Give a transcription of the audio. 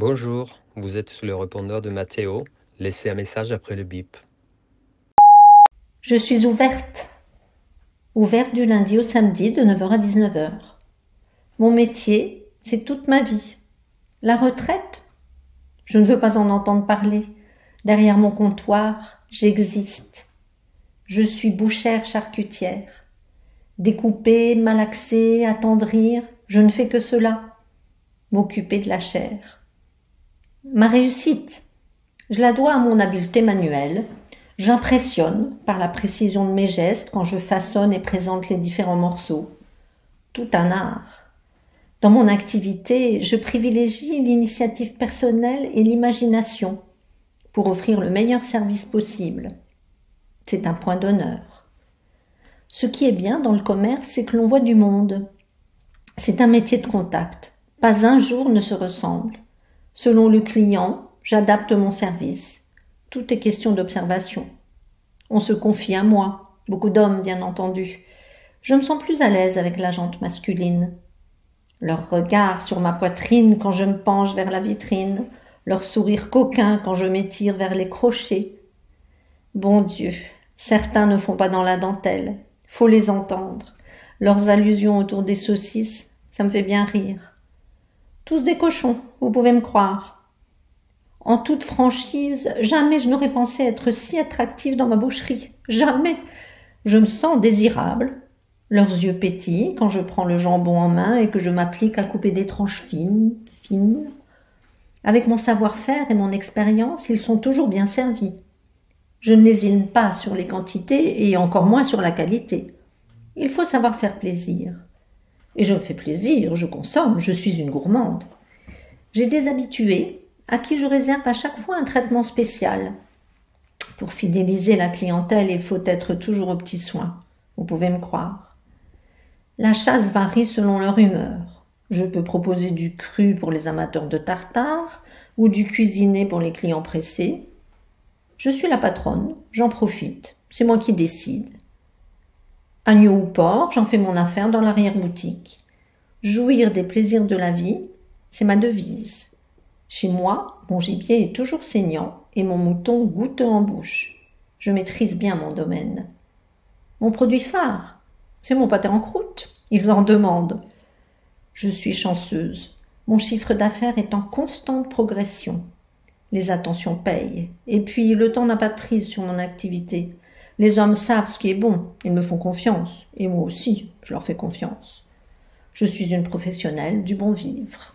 Bonjour, vous êtes sur le répondeur de Mathéo. Laissez un message après le bip. Je suis ouverte. Ouverte du lundi au samedi de 9h à 19h. Mon métier, c'est toute ma vie. La retraite Je ne veux pas en entendre parler. Derrière mon comptoir, j'existe. Je suis bouchère charcutière. Découper, malaxer, attendrir, je ne fais que cela. M'occuper de la chair. Ma réussite, je la dois à mon habileté manuelle. J'impressionne par la précision de mes gestes quand je façonne et présente les différents morceaux. Tout un art. Dans mon activité, je privilégie l'initiative personnelle et l'imagination pour offrir le meilleur service possible. C'est un point d'honneur. Ce qui est bien dans le commerce, c'est que l'on voit du monde. C'est un métier de contact. Pas un jour ne se ressemble. Selon le client, j'adapte mon service. Tout est question d'observation. On se confie à moi, beaucoup d'hommes bien entendu. Je me sens plus à l'aise avec la jante masculine. Leur regard sur ma poitrine quand je me penche vers la vitrine, leur sourire coquin quand je m'étire vers les crochets. Bon Dieu, certains ne font pas dans la dentelle. Faut les entendre. Leurs allusions autour des saucisses, ça me fait bien rire. Tous des cochons, vous pouvez me croire. En toute franchise, jamais je n'aurais pensé être si attractive dans ma boucherie. Jamais. Je me sens désirable. Leurs yeux pétillent quand je prends le jambon en main et que je m'applique à couper des tranches fines, fines. Avec mon savoir-faire et mon expérience, ils sont toujours bien servis. Je ne lésine pas sur les quantités et encore moins sur la qualité. Il faut savoir faire plaisir. Et je me fais plaisir, je consomme, je suis une gourmande. J'ai des habitués à qui je réserve à chaque fois un traitement spécial. Pour fidéliser la clientèle, il faut être toujours au petit soin. Vous pouvez me croire. La chasse varie selon leur humeur. Je peux proposer du cru pour les amateurs de tartare ou du cuisiné pour les clients pressés. Je suis la patronne, j'en profite, c'est moi qui décide. Ou porc, j'en fais mon affaire dans l'arrière-boutique. Jouir des plaisirs de la vie, c'est ma devise. Chez moi, mon gibier est toujours saignant et mon mouton goûteux en bouche. Je maîtrise bien mon domaine. Mon produit phare, c'est mon pâté en croûte. Ils en demandent. Je suis chanceuse. Mon chiffre d'affaires est en constante progression. Les attentions payent. Et puis, le temps n'a pas de prise sur mon activité. Les hommes savent ce qui est bon, ils me font confiance, et moi aussi, je leur fais confiance. Je suis une professionnelle du bon vivre.